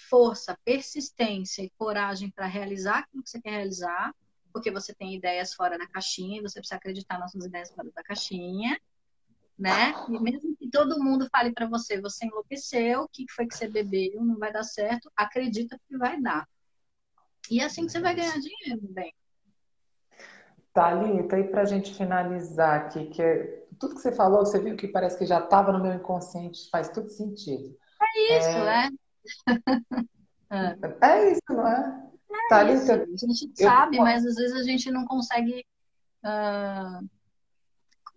força, persistência e coragem para realizar aquilo que você quer realizar, porque você tem ideias fora da caixinha, e você precisa acreditar nas suas ideias fora da caixinha, né? E mesmo que todo mundo fale para você, você enlouqueceu, o que foi que você bebeu, não vai dar certo, acredita que vai dar. E é assim que você vai ganhar dinheiro, bem. Thalita, e para a gente finalizar aqui, que é, tudo que você falou, você viu que parece que já estava no meu inconsciente, faz tudo sentido. É isso, é, é. é isso, não é? É tá isso. A gente sabe, eu... mas às vezes a gente não consegue uh,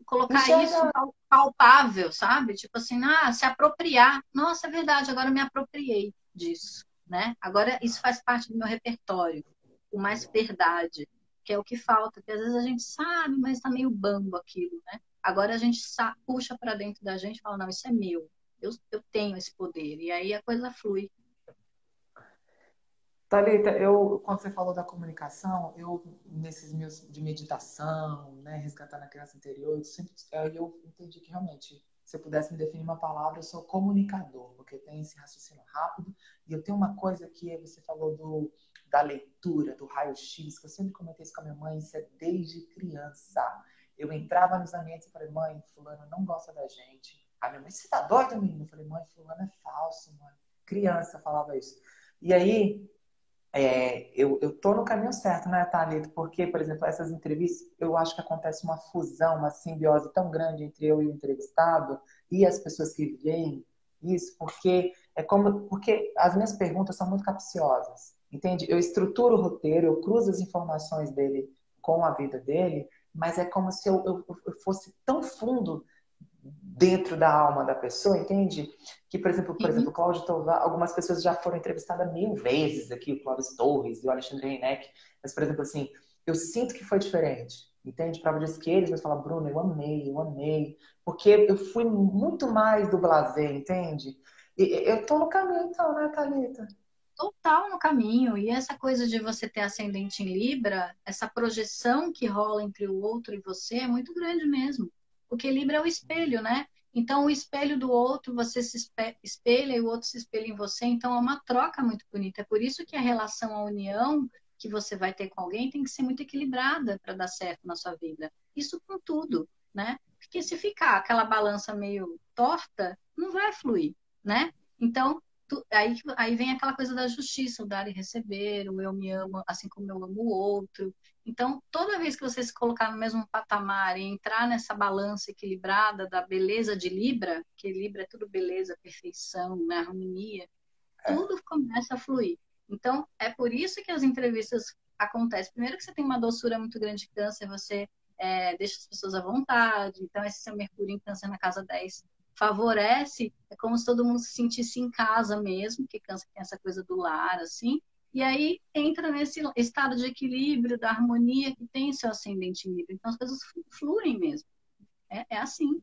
colocar isso palpável, sabe? Tipo assim, ah, se apropriar. Nossa, é verdade, agora eu me apropriei disso, né? Agora isso faz parte do meu repertório, o mais verdade, que é o que falta, que às vezes a gente sabe, mas tá meio bambo aquilo, né? Agora a gente puxa para dentro da gente e fala, não, isso é meu, eu, eu tenho esse poder, e aí a coisa flui. Thalita, eu, quando você falou da comunicação, eu, nesses meus de meditação, né, resgatando a criança interior, eu, sempre, eu entendi que realmente, se eu pudesse me definir uma palavra, eu sou comunicador, porque eu tenho esse raciocínio rápido, e eu tenho uma coisa que você falou do, da leitura, do raio-x, que eu sempre comentei isso com a minha mãe, isso é desde criança. Eu entrava nos ambientes e falei, mãe, fulano não gosta da gente. A minha mãe, você tá doida, menino? Eu falei, mãe, fulano é falso, mãe. Criança falava isso. E aí, é, eu, eu tô no caminho certo, né, Thalita? Porque, por exemplo, essas entrevistas, eu acho que acontece uma fusão, uma simbiose tão grande entre eu e o entrevistado e as pessoas que veem isso, porque é como porque as minhas perguntas são muito capciosas, entende? Eu estruturo o roteiro, eu cruzo as informações dele com a vida dele, mas é como se eu, eu, eu fosse tão fundo dentro da alma da pessoa, entende? Que, por exemplo, por uhum. exemplo, Cláudio Tovar, algumas pessoas já foram entrevistadas mil vezes aqui, o Cláudio Torres e o Alexandre Reineck, mas, por exemplo, assim, eu sinto que foi diferente, entende? Prova que eles vão falar, Bruno, eu amei, eu amei, porque eu fui muito mais do blazer, entende? E eu tô no caminho, então, né, Thalita? Total no caminho. E essa coisa de você ter ascendente em Libra, essa projeção que rola entre o outro e você é muito grande mesmo. Porque Libra é o espelho, né? Então, o espelho do outro, você se espelha e o outro se espelha em você. Então, é uma troca muito bonita. É por isso que a relação, a união que você vai ter com alguém tem que ser muito equilibrada para dar certo na sua vida. Isso com tudo, né? Porque se ficar aquela balança meio torta, não vai fluir, né? Então, aí, aí vem aquela coisa da justiça, o dar e receber, o eu me amo assim como eu amo o outro. Então, toda vez que você se colocar no mesmo patamar e entrar nessa balança equilibrada da beleza de Libra, que Libra é tudo beleza, perfeição, né, harmonia, é. tudo começa a fluir. Então, é por isso que as entrevistas acontecem. Primeiro que você tem uma doçura muito grande de câncer, você é, deixa as pessoas à vontade. Então, esse seu Mercúrio em câncer na casa 10 favorece, é como se todo mundo se sentisse em casa mesmo, que câncer tem essa coisa do lar, assim. E aí entra nesse estado de equilíbrio, da harmonia que tem seu ascendente em Libra. Então, as coisas fluem mesmo. É, é assim.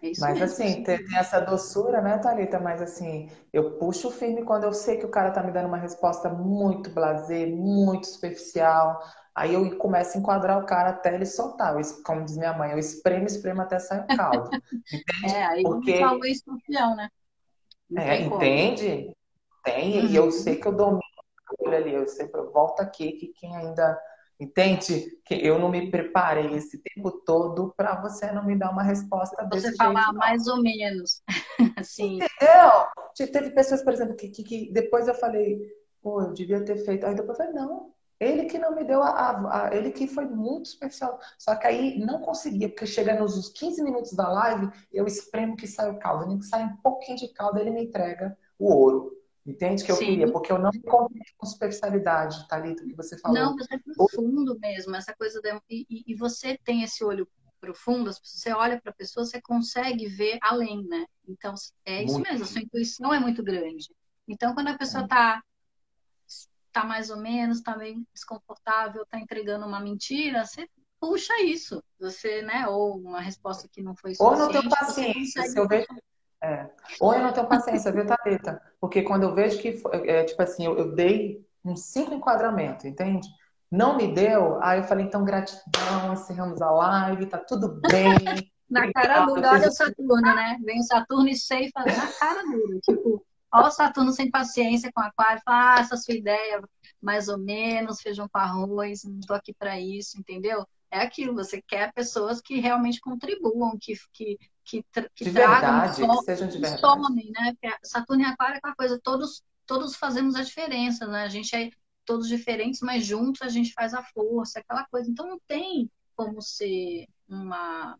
É mas mesmo, assim, tem, tem, essa doçura, né, Thalita? Mas assim, eu puxo firme quando eu sei que o cara tá me dando uma resposta muito blasé, muito superficial. Aí eu começo a enquadrar o cara até ele soltar. Eu, como diz minha mãe, eu espremo, espremo até sair o caldo. Entende? É, aí Porque... salva escorpião, né? Não é, entende? Tem, uhum. e eu sei que eu domino ele ali. Eu sempre volto aqui, que quem ainda Entende? Que eu não me preparei esse tempo todo para você não me dar uma resposta você desse jeito. Você falar mais ou menos. assim. Entendeu? Teve pessoas, por exemplo, que, que, que, depois eu falei, pô, eu devia ter feito. Aí depois eu falei, não. Ele que não me deu a, a, a, Ele que foi muito especial. Só que aí não conseguia, porque chega nos 15 minutos da live, eu espremo que sai o caldo. Nem que sai um pouquinho de caldo, ele me entrega o ouro. Entende que eu Sim. queria? Porque eu não me com superficialidade, Thalita, que você falou. Não, você é profundo mesmo, essa coisa de... e, e, você tem esse olho profundo, você olha para a pessoa, você consegue ver além, né? Então, é isso muito. mesmo, a sua intuição é muito grande. Então, quando a pessoa está tá mais ou menos, está meio desconfortável, está entregando uma mentira, você puxa isso. Você, né? Ou uma resposta que não foi suficiente. Ou não tem paciência. Se eu vejo é. Ou eu não tenho paciência, viu, Thalita? Porque quando eu vejo que, é, tipo assim, eu, eu dei uns cinco enquadramentos, entende? Não me deu, aí eu falei, então gratidão, encerramos a live, tá tudo bem. na cara dura, olha o Saturno, né? Vem o Saturno e ceifa na cara dura. Tipo, olha o Saturno sem paciência com Aquário, fala, ah, essa sua ideia, mais ou menos, feijão com arroz, não tô aqui para isso, entendeu? É aquilo, você quer pessoas que realmente contribuam, que, que que, que de tragam verdade, sol, que sejam de verdade. somem, né? Porque Saturno e Aquário é aquela coisa, todos, todos fazemos a diferença, né? A gente é todos diferentes, mas juntos a gente faz a força, aquela coisa. Então não tem como ser uma,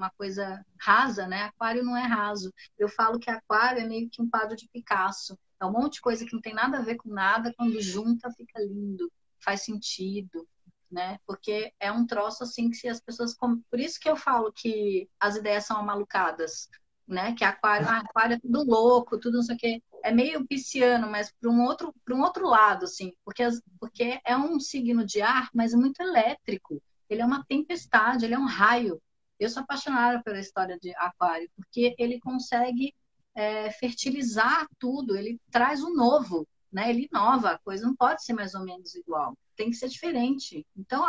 uma coisa rasa, né? Aquário não é raso. Eu falo que Aquário é meio que um quadro de Picasso. É um monte de coisa que não tem nada a ver com nada, quando junta fica lindo, faz sentido né? Porque é um troço assim que se as pessoas. Por isso que eu falo que as ideias são amalucadas, né? Que aquário, ah, aquário é tudo louco, tudo não sei o quê. É meio pisciano, mas para um outro, para um outro lado, assim, porque, as, porque é um signo de ar, mas é muito elétrico. Ele é uma tempestade, ele é um raio. Eu sou apaixonada pela história de aquário, porque ele consegue é, fertilizar tudo, ele traz o novo, né? Ele inova, a coisa não pode ser mais ou menos igual tem que ser diferente. Então,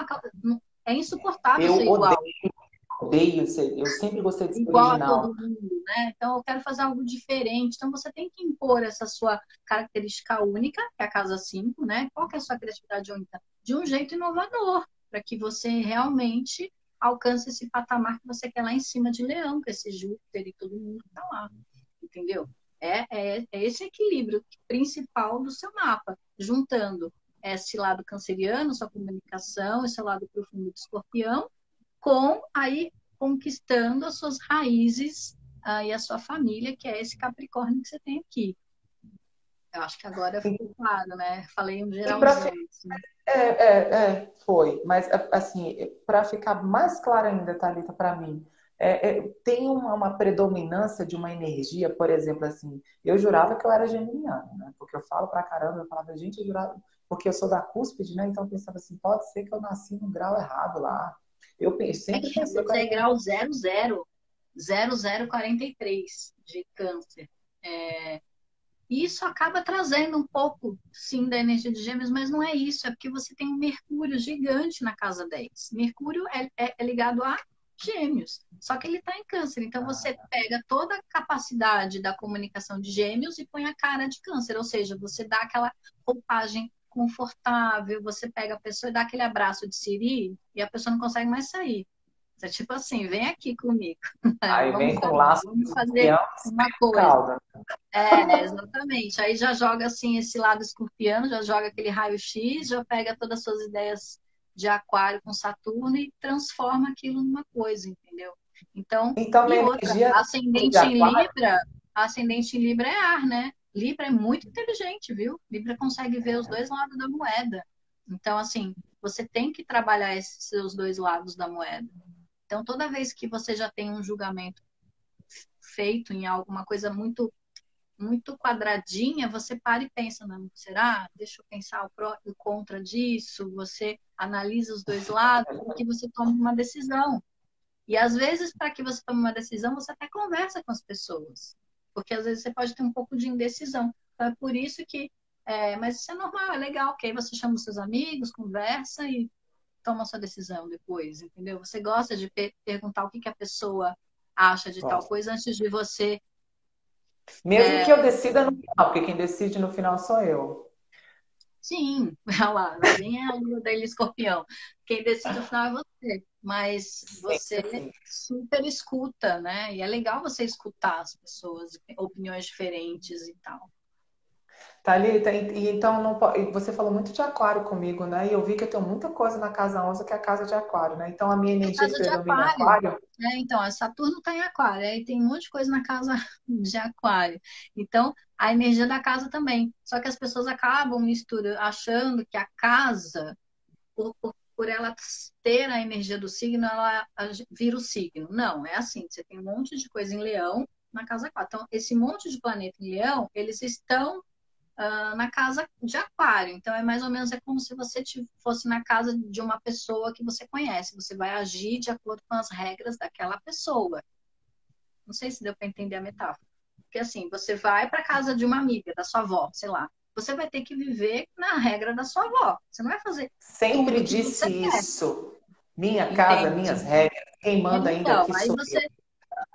é insuportável eu ser igual. Odeio, ser, eu sempre gostei de ser igual original. a todo mundo, né? Então, eu quero fazer algo diferente. Então, você tem que impor essa sua característica única, que é a casa 5, né? Qual que é a sua criatividade única? De um jeito inovador, para que você realmente alcance esse patamar que você quer lá em cima de Leão, com esse Júpiter e todo mundo tá lá. Entendeu? É, é, é esse equilíbrio principal do seu mapa, juntando esse lado canceriano, sua comunicação, esse lado profundo de escorpião, com aí conquistando as suas raízes uh, e a sua família, que é esse Capricórnio que você tem aqui. Eu acho que agora ficou claro, né? Falei um geral. É, é, é, foi. Mas, assim, para ficar mais claro ainda, Thalita, para mim, é, é, tem uma, uma, predominância de uma energia, por exemplo, assim, eu jurava que eu era geminiana, né? Porque eu falo pra caramba, eu falava, gente, eu jurava, porque eu sou da cúspide, né? Então eu pensava assim, pode ser que eu nasci no grau errado lá. Eu sempre é pensei. Você é grau 00, 0043 de câncer. É... Isso acaba trazendo um pouco, sim, da energia de gêmeos, mas não é isso, é porque você tem um Mercúrio gigante na casa 10. Mercúrio é, é, é ligado a gêmeos, só que ele está em câncer. Então você ah. pega toda a capacidade da comunicação de gêmeos e põe a cara de câncer, ou seja, você dá aquela roupagem confortável, você pega a pessoa e dá aquele abraço de siri e a pessoa não consegue mais sair. É tipo assim, vem aqui comigo. Aí vem com laço. Vamos fazer uma coisa. É, exatamente. Aí já joga assim esse lado escorpiano, já joga aquele raio-x, já pega todas as suas ideias de aquário com Saturno e transforma aquilo numa coisa, entendeu? Então, então e outra, ascendente em Libra, ascendente em Libra é ar, né? Libra é muito inteligente, viu? Libra consegue ver os dois lados da moeda. Então, assim, você tem que trabalhar esses seus dois lados da moeda. Então, toda vez que você já tem um julgamento feito em alguma coisa muito muito quadradinha, você para e pensa, não, será? Deixa eu pensar o pró e o contra disso, você analisa os dois lados que você tome uma decisão. E às vezes, para que você tome uma decisão, você até conversa com as pessoas. Porque às vezes você pode ter um pouco de indecisão. Então é por isso que. É, mas isso é normal, é legal, ok? Você chama os seus amigos, conversa e toma sua decisão depois, entendeu? Você gosta de perguntar o que, que a pessoa acha de Nossa. tal coisa antes de você. Mesmo é... que eu decida no final, porque quem decide no final sou eu. Sim, olha lá, nem é a lua dele escorpião. Quem decide no final é você. Mas você sim, super escuta, né? E é legal você escutar as pessoas, opiniões diferentes e tal. Thalita, e, então não, você falou muito de aquário comigo, né? E eu vi que eu tenho muita coisa na casa 11 que é a casa de aquário, né? Então a minha energia casa de aquário. aquário. É, então, a Saturno está em aquário, aí tem um monte de coisa na casa de aquário. Então, a energia da casa também. Só que as pessoas acabam misturando, achando que a casa, por, por, por ela ter a energia do signo, ela vira o signo. Não, é assim, você tem um monte de coisa em leão na casa 4. Então, esse monte de planeta em leão, eles estão uh, na casa de aquário. Então, é mais ou menos é como se você fosse na casa de uma pessoa que você conhece. Você vai agir de acordo com as regras daquela pessoa. Não sei se deu para entender a metáfora. Porque assim, você vai para casa de uma amiga, da sua avó, sei lá. Você vai ter que viver na regra da sua avó. Você não vai fazer. Sempre disse isso. Minha casa, Entende? minhas regras. Quem manda então, ainda aqui aí você,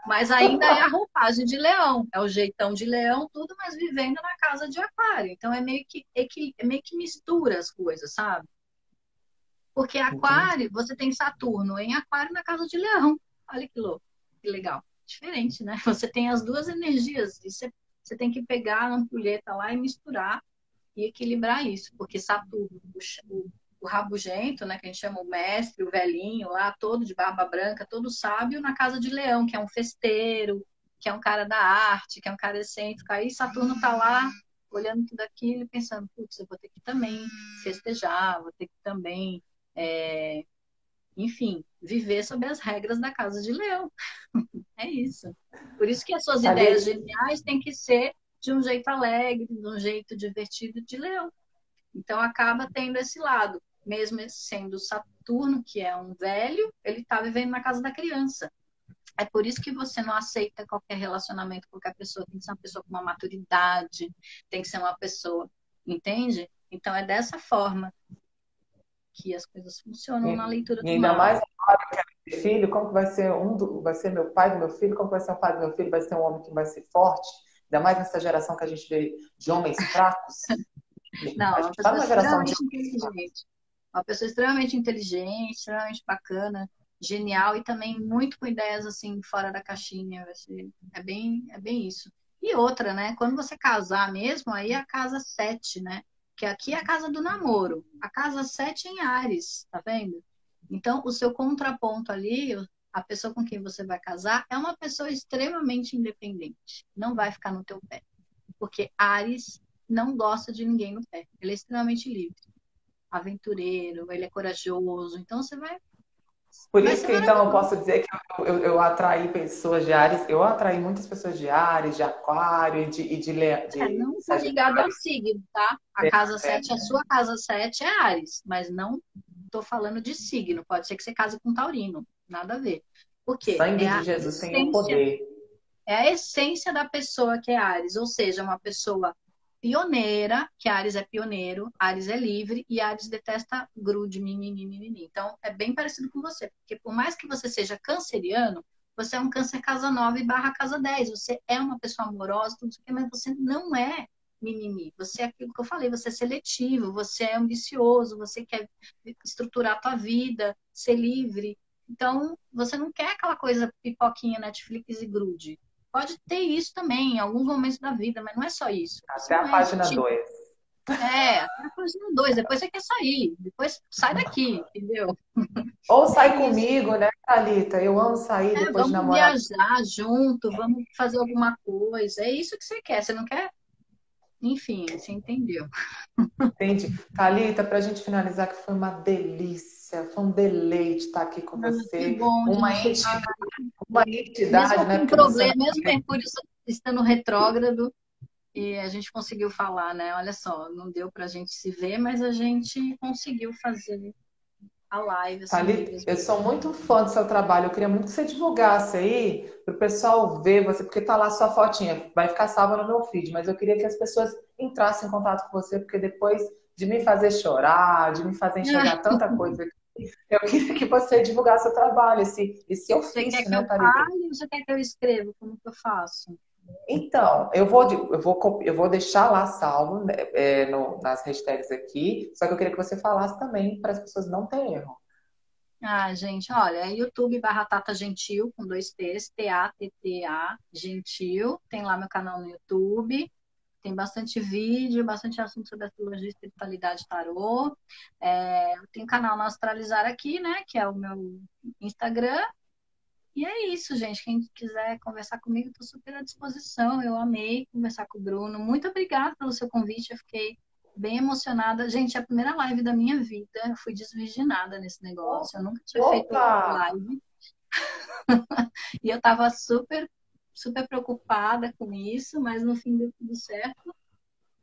mas ainda é a roupagem de leão, é o jeitão de leão, tudo, mas vivendo na casa de aquário. Então é meio que, é que, é meio que mistura as coisas, sabe? Porque aquário, você tem Saturno em aquário na casa de leão. Olha que louco, que legal. Diferente, né? Você tem as duas energias. E você, você tem que pegar a ampulheta lá e misturar e equilibrar isso. Porque Saturno, o, o rabugento, né, que a gente chama o mestre, o velhinho lá, todo de barba branca, todo sábio, na casa de Leão, que é um festeiro, que é um cara da arte, que é um cara excêntrico. Aí Saturno tá lá olhando tudo aquilo e pensando, putz, eu vou ter que também festejar, vou ter que também, é... enfim, viver sob as regras da casa de Leão. é isso. Por isso que as suas ideias geniais têm que ser de um jeito alegre, de um jeito divertido de Leão. Então acaba tendo esse lado mesmo sendo Saturno, que é um velho, ele está vivendo na casa da criança. É por isso que você não aceita qualquer relacionamento com qualquer pessoa. Tem que ser uma pessoa com uma maturidade, tem que ser uma pessoa, entende? Então é dessa forma que as coisas funcionam e, na leitura do ainda mais agora que é filho, como que vai ser um do, vai ser meu pai do meu filho, como vai ser o pai do meu filho, vai ser um homem que vai ser forte, ainda mais nessa geração que a gente vê de homens fracos. Não, a gente tá numa geração de inteligente uma pessoa extremamente inteligente, extremamente bacana, genial e também muito com ideias assim fora da caixinha. É bem, é bem isso. E outra, né? Quando você casar mesmo, aí é a casa 7, né? Que aqui é a casa do namoro. A casa 7 é em Ares, tá vendo? Então, o seu contraponto ali, a pessoa com quem você vai casar, é uma pessoa extremamente independente. Não vai ficar no teu pé. Porque Ares não gosta de ninguém no pé. Ele é extremamente livre aventureiro, ele é corajoso. Então você vai. Por vai isso que então eu posso dizer que eu, eu, eu, atraí pessoas de Ares, eu atraí muitas pessoas de Ares, de Aquário e de, e de, de é, Não está ligado ao signo, tá? A é, casa 7, é. a sua casa 7 é Ares, mas não estou falando de signo. Pode ser que você case com Taurino, nada a ver. Por quê? Sangue é de Jesus tem o poder. É a essência da pessoa que é Ares, ou seja, uma pessoa pioneira, que Ares é pioneiro, Ares é livre e Ares detesta grude, mimimi. Então, é bem parecido com você, porque por mais que você seja canceriano, você é um câncer casa 9 barra casa 10. Você é uma pessoa amorosa, tudo isso aqui, mas você não é mimimi. Você é aquilo que eu falei, você é seletivo, você é ambicioso, você quer estruturar a tua vida, ser livre. Então, você não quer aquela coisa pipoquinha Netflix e grude. Pode ter isso também em alguns momentos da vida, mas não é só isso. Até a é página 2. Tipo... É, até a página 2. Depois você quer sair. Depois sai daqui, entendeu? Ou sai é comigo, né, Thalita? Eu amo sair é, depois de namorar. Vamos viajar junto, vamos fazer alguma coisa. É isso que você quer. Você não quer enfim, você entendeu. Entendi. Thalita, para a gente finalizar, que foi uma delícia, foi um deleite estar aqui com você. bom, uma, entidade, uma entidade, mesmo né? Com problema, você... mesmo Mercúrio estando retrógrado, e a gente conseguiu falar, né? Olha só, não deu para a gente se ver, mas a gente conseguiu fazer a live. Assim, eu sou muito fã do seu trabalho. Eu queria muito que você divulgasse aí para o pessoal ver você, porque tá lá sua fotinha, vai ficar salva no meu feed, mas eu queria que as pessoas entrassem em contato com você, porque depois de me fazer chorar, de me fazer enxergar tanta coisa eu queria que você divulgasse seu trabalho, esse, esse ofício, você né, que eu fale você quer que eu escreva? Como que eu faço? Então, eu vou, eu vou, eu vou deixar lá salvo né, é, no, nas hashtags aqui, só que eu queria que você falasse também para as pessoas não terem erro. Ah, gente, olha, é YouTube barra Tata Gentil, com dois T's, T-A-T-T-A, Gentil. Tem lá meu canal no YouTube. Tem bastante vídeo, bastante assunto sobre astrologia, espiritualidade tarô. É, tenho um canal no Astralizar aqui, né? Que é o meu Instagram. E é isso, gente. Quem quiser conversar comigo, estou super à disposição. Eu amei conversar com o Bruno. Muito obrigada pelo seu convite. Eu fiquei bem emocionada. Gente, é a primeira live da minha vida. Eu fui desvirginada nesse negócio. Eu nunca tinha Opa! feito live. e eu estava super, super preocupada com isso, mas no fim deu tudo certo.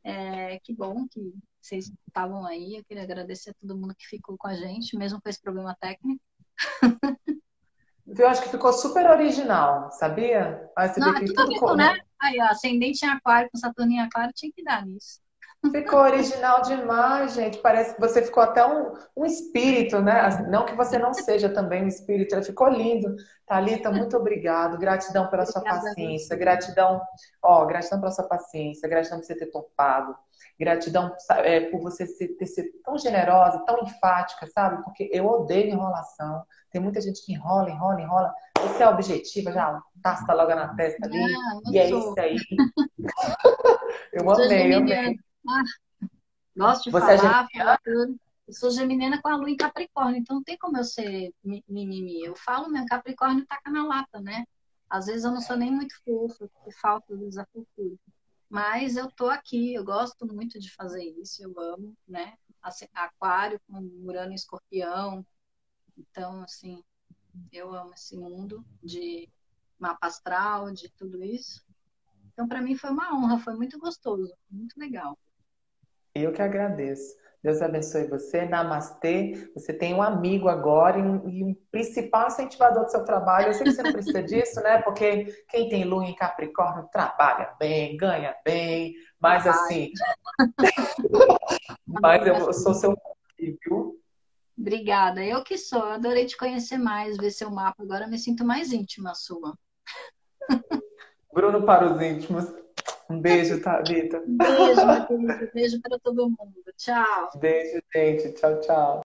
É, que bom que vocês estavam aí. Eu queria agradecer a todo mundo que ficou com a gente, mesmo com esse problema técnico. Eu acho que ficou super original, sabia? Aí você Não, é tudo, tudo com... né? Aí, ó, ascendente em aquário com Saturno em aquário tinha que dar nisso. Ficou original demais, gente. Parece que você ficou até um, um espírito, né? Não que você não seja também um espírito, ficou lindo. Thalita, muito obrigado. Gratidão pela sua paciência. Gratidão, ó, gratidão pela sua paciência. Gratidão por você ter topado. Gratidão é, por você ter sido tão generosa, tão enfática, sabe? Porque eu odeio enrolação. Tem muita gente que enrola, enrola, enrola. Você é objetiva, já tasta logo na testa ali. Ah, e é isso aí. eu amei, eu amei. Ah, gosto de Você falar, é falar tudo. Eu sou geminiana com a lua em Capricórnio, então não tem como eu ser mimimi. Eu falo meu Capricórnio taca na lata, né? Às vezes eu não sou nem muito fofa, porque falta do desafio Mas eu tô aqui, eu gosto muito de fazer isso, eu amo, né? Aquário com Urano e Escorpião. Então, assim, eu amo esse mundo de mapa astral, de tudo isso. Então, para mim foi uma honra, foi muito gostoso, muito legal. Eu que agradeço. Deus abençoe você. Namastê. Você tem um amigo agora e um, e um, principal incentivador do seu trabalho. Eu sei que você não precisa disso, né? Porque quem tem lua em Capricórnio trabalha bem, ganha bem. Mas assim. mas eu sou seu viu? Obrigada. Eu que sou. Adorei te conhecer mais, ver seu mapa. Agora eu me sinto mais íntima sua. Bruno para os íntimos. Um beijo, tá, Vitor? Beijo, Beijo para todo mundo. Tchau. Beijo, gente. Tchau, tchau.